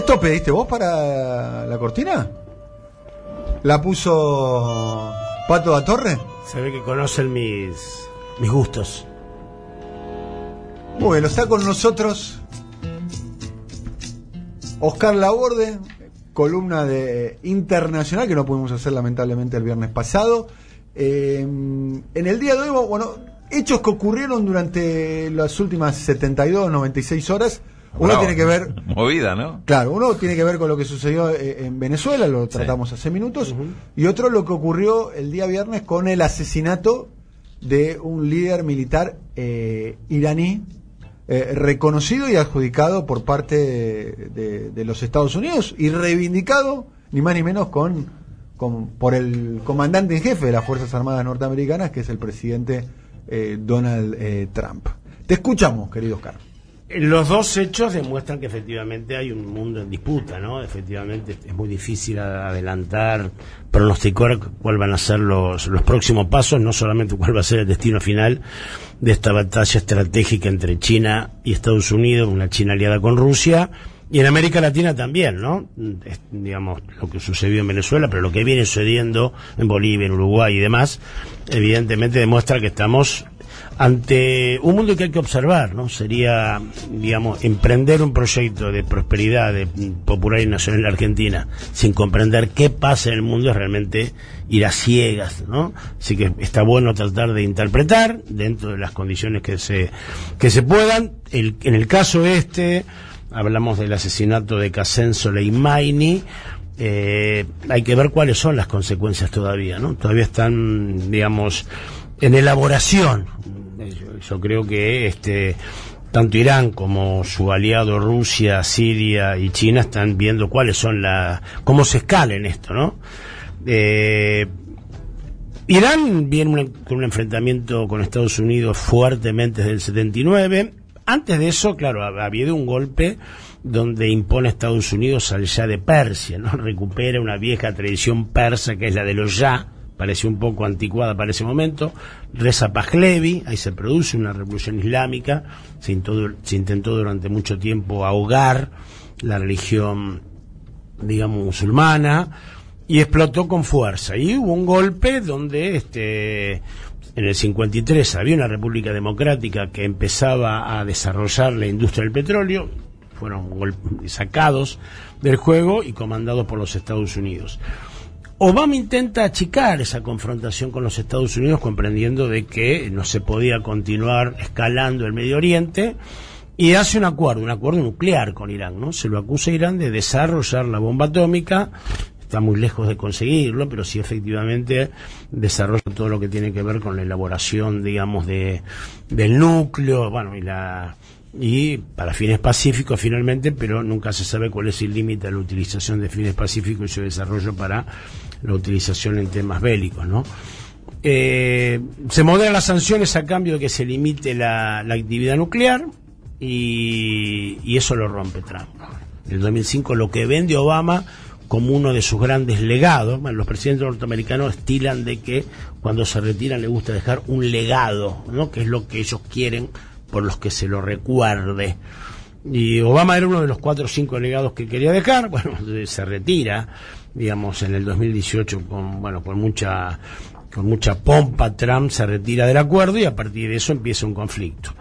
¿Esto pediste vos para la cortina? ¿La puso Pato a Torre? Se ve que conocen mis, mis gustos. Bueno, está con nosotros Oscar Laborde, columna de Internacional, que no pudimos hacer lamentablemente el viernes pasado. Eh, en el día de hoy, bueno, hechos que ocurrieron durante las últimas 72, 96 horas. Uno tiene que ver. Movida, ¿no? Claro, uno tiene que ver con lo que sucedió eh, en Venezuela, lo tratamos hace minutos. Y otro lo que ocurrió el día viernes con el asesinato de un líder militar eh, iraní eh, reconocido y adjudicado por parte de, de, los Estados Unidos y reivindicado, ni más ni menos, con, con, por el comandante en jefe de las Fuerzas Armadas norteamericanas, que es el presidente eh, Donald eh, Trump. Te escuchamos, querido Oscar. Los dos hechos demuestran que efectivamente hay un mundo en disputa, ¿no? Efectivamente es muy difícil adelantar, pronosticar cuál van a ser los, los próximos pasos, no solamente cuál va a ser el destino final de esta batalla estratégica entre China y Estados Unidos, una China aliada con Rusia, y en América Latina también, ¿no? digamos, lo que sucedió en Venezuela, pero lo que viene sucediendo en Bolivia, en Uruguay y demás, evidentemente demuestra que estamos ante un mundo que hay que observar, ¿no? Sería, digamos, emprender un proyecto de prosperidad de popular y nacional en la Argentina sin comprender qué pasa en el mundo es realmente ir a ciegas, ¿no? Así que está bueno tratar de interpretar dentro de las condiciones que se que se puedan. El, en el caso este hablamos del asesinato de Qasem Soleimani. Eh, hay que ver cuáles son las consecuencias todavía, ¿no? Todavía están, digamos, en elaboración yo creo que este tanto Irán como su aliado Rusia, Siria y China están viendo cuáles son las cómo se escala en esto, ¿no? Eh, Irán viene con un enfrentamiento con Estados Unidos fuertemente desde el 79. Antes de eso, claro, había habido un golpe donde impone Estados Unidos al ya de Persia, ¿no? Recupera una vieja tradición persa que es la de los ya, pareció un poco anticuada para ese momento. Reza Pahlevi, ahí se produce una revolución islámica, se intentó, durante mucho tiempo ahogar la religión, digamos, musulmana, y explotó con fuerza. Y hubo un golpe donde este, en el 53 había una república democrática que empezaba a desarrollar la industria del petróleo, fueron sacados del juego y comandados por los Estados Unidos. Obama intenta achicar esa confrontación con los Estados Unidos comprendiendo de que no se podía continuar escalando el Medio Oriente y hace un acuerdo, un acuerdo nuclear con Irán, ¿no? Se lo acusa a Irán de desarrollar la bomba atómica, está muy lejos de conseguirlo, pero sí efectivamente desarrolla todo lo que tiene que ver con la elaboración, digamos, de, del núcleo, bueno, y la y para fines pacíficos finalmente, pero nunca se sabe cuál es el límite de la utilización de fines pacíficos y su desarrollo para la utilización en temas bélicos, ¿no? Eh, se moderan las sanciones a cambio de que se limite la, actividad nuclear y, y, eso lo rompe Trump. En el 2005 lo que vende Obama como uno de sus grandes legados, los presidentes norteamericanos estilan de que cuando se retiran le gusta dejar un legado, ¿no? que es lo que ellos quieren por los que se lo recuerde. Y Obama era uno de los cuatro o cinco legados que quería dejar, bueno, se retira digamos, en el 2018 con, bueno, con mucha, con mucha pompa Trump se retira del acuerdo y a partir de eso empieza un conflicto.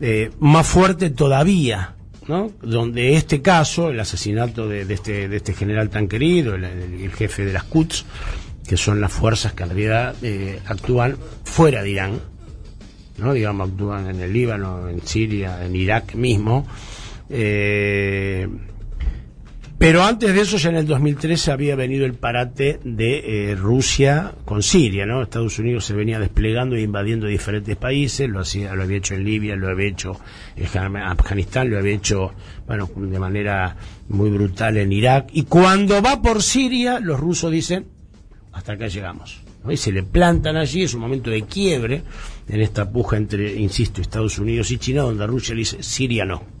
Eh, más fuerte todavía, ¿no? Donde este caso, el asesinato de, este, de este general tan querido, el, jefe de las Quds, que son las fuerzas que en realidad eh, actúan fuera de Irán, ¿no? Digamos, actúan en el Líbano, en Siria, en Irak mismo, eh, pero antes de eso, ya en el 2013 había venido el parate de eh, Rusia con Siria, ¿no? Estados Unidos se venía desplegando e invadiendo diferentes países, lo, hacía, lo había hecho en Libia, lo había hecho en Afganistán, lo había hecho, bueno, de manera muy brutal en Irak. Y cuando va por Siria, los rusos dicen, hasta acá llegamos. Y se le plantan allí, es un momento de quiebre en esta puja entre, insisto, Estados Unidos y China, donde Rusia le dice, Siria no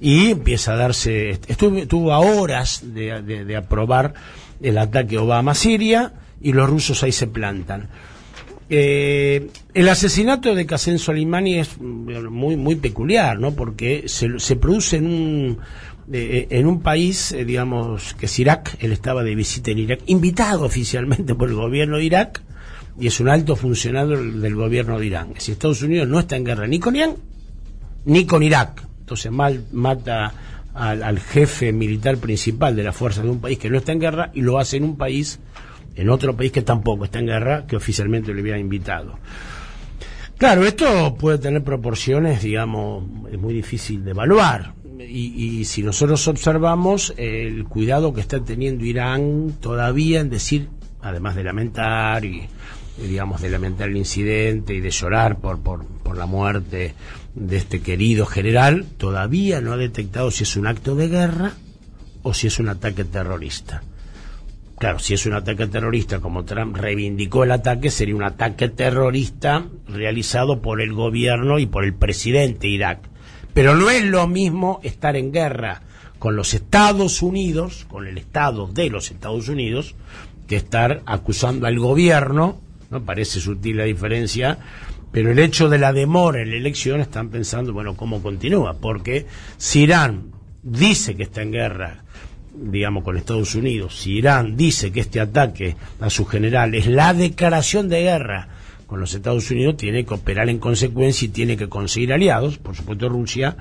y empieza a darse, estuvo, a horas de, aprobar el ataque Obama a Siria y los rusos ahí se plantan. Eh, el asesinato de Qasem Soleimani es muy muy peculiar, ¿no? Porque se, se produce en un eh, en un país, eh, digamos, que es Irak, él estaba de visita en Irak, invitado oficialmente por el gobierno de Irak, y es un alto funcionario del gobierno de Irán. Si Estados Unidos no está en guerra ni con Irán, ni con Irak. Entonces mal, mata al, jefe militar principal de la fuerza de un país que no está en guerra y lo hace en un país, en otro país que tampoco está en guerra, que oficialmente le había invitado. Claro, esto puede tener proporciones, digamos, es muy difícil de evaluar. Y, y, si nosotros observamos el cuidado que está teniendo Irán todavía en decir, además de lamentar y digamos de lamentar el incidente y de llorar por, por, por la muerte de este querido general, todavía no ha detectado si es un acto de guerra o si es un ataque terrorista. Claro, si es un ataque terrorista, como Trump reivindicó el ataque, sería un ataque terrorista realizado por el gobierno y por el presidente de Irak. Pero no es lo mismo estar en guerra con los Estados Unidos, con el Estado de los Estados Unidos, que estar acusando al gobierno, ¿no? Parece sutil la diferencia, pero el hecho de la demora en la elección están pensando, bueno, ¿cómo continúa? Porque si Irán dice que está en guerra digamos, con Estados Unidos, si Irán dice que este ataque a su general es la declaración de guerra con los Estados Unidos, tiene que operar en consecuencia y tiene que conseguir aliados, por supuesto Rusia,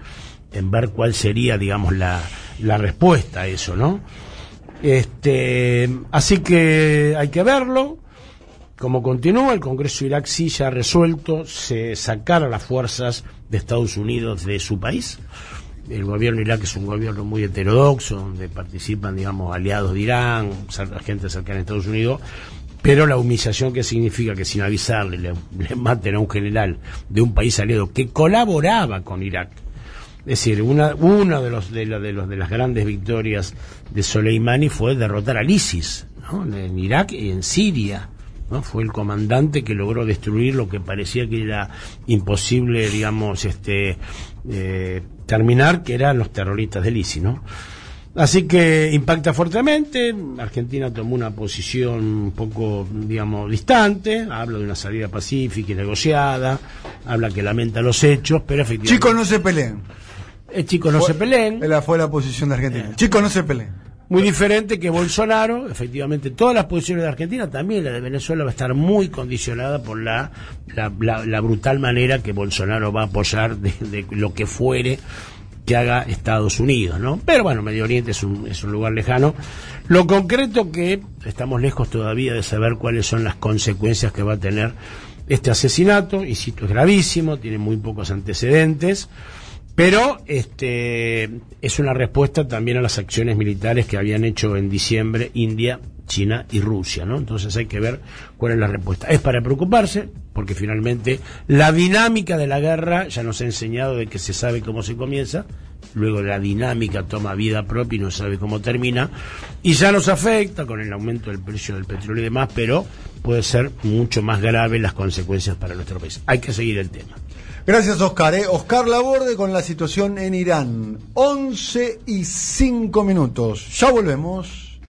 en ver cuál sería, digamos, la, la respuesta a eso, ¿no? Este, así que hay que verlo. Como continúa, el Congreso Irak sí ya ha resuelto se sacar a las fuerzas de Estados Unidos de su país el gobierno Irak es un gobierno muy heterodoxo, donde participan, digamos, aliados de Irán, gente cercana a Estados Unidos, pero la humillación que significa que sin avisarle le, maten a un general de un país aliado que colaboraba con Irak. Es decir, una, uno de los de, de, los de las grandes victorias de Soleimani fue derrotar al ISIS, en Irak y en Siria. ¿no? Fue el comandante que logró destruir lo que parecía que era imposible, digamos, este, eh, terminar, que eran los terroristas del ISI, ¿no? Así que impacta fuertemente, Argentina tomó una posición un poco, digamos, distante, habla de una salida pacífica y negociada, habla que lamenta los hechos, pero efectivamente... Chicos, no se peleen. Eh, chicos, no se peleen. Fue la posición de Argentina. Eh. Chicos, no se peleen. Muy diferente que Bolsonaro, efectivamente, todas las posiciones de Argentina, también la de Venezuela va a estar muy condicionada por la, la, brutal manera que Bolsonaro va a apoyar de, lo que fuere que haga Estados Unidos, ¿no? Pero bueno, Medio Oriente es un, es un lugar lejano. Lo concreto que estamos lejos todavía de saber cuáles son las consecuencias que va a tener este asesinato, y si es gravísimo, tiene muy pocos antecedentes. Pero este, es una respuesta también a las acciones militares que habían hecho en diciembre India, China y Rusia, ¿no? Entonces hay que ver cuál es la respuesta. Es para preocuparse, porque finalmente la dinámica de la guerra ya nos ha enseñado de que se sabe cómo se comienza, luego la dinámica toma vida propia y no sabe cómo termina, y ya nos afecta con el aumento del precio del petróleo y demás, pero puede ser mucho más grave las consecuencias para nuestro país. Hay que seguir el tema. Gracias, Oscar. ¿eh? Oscar Laborde con la situación en Irán. 11 y 5 minutos. Ya volvemos.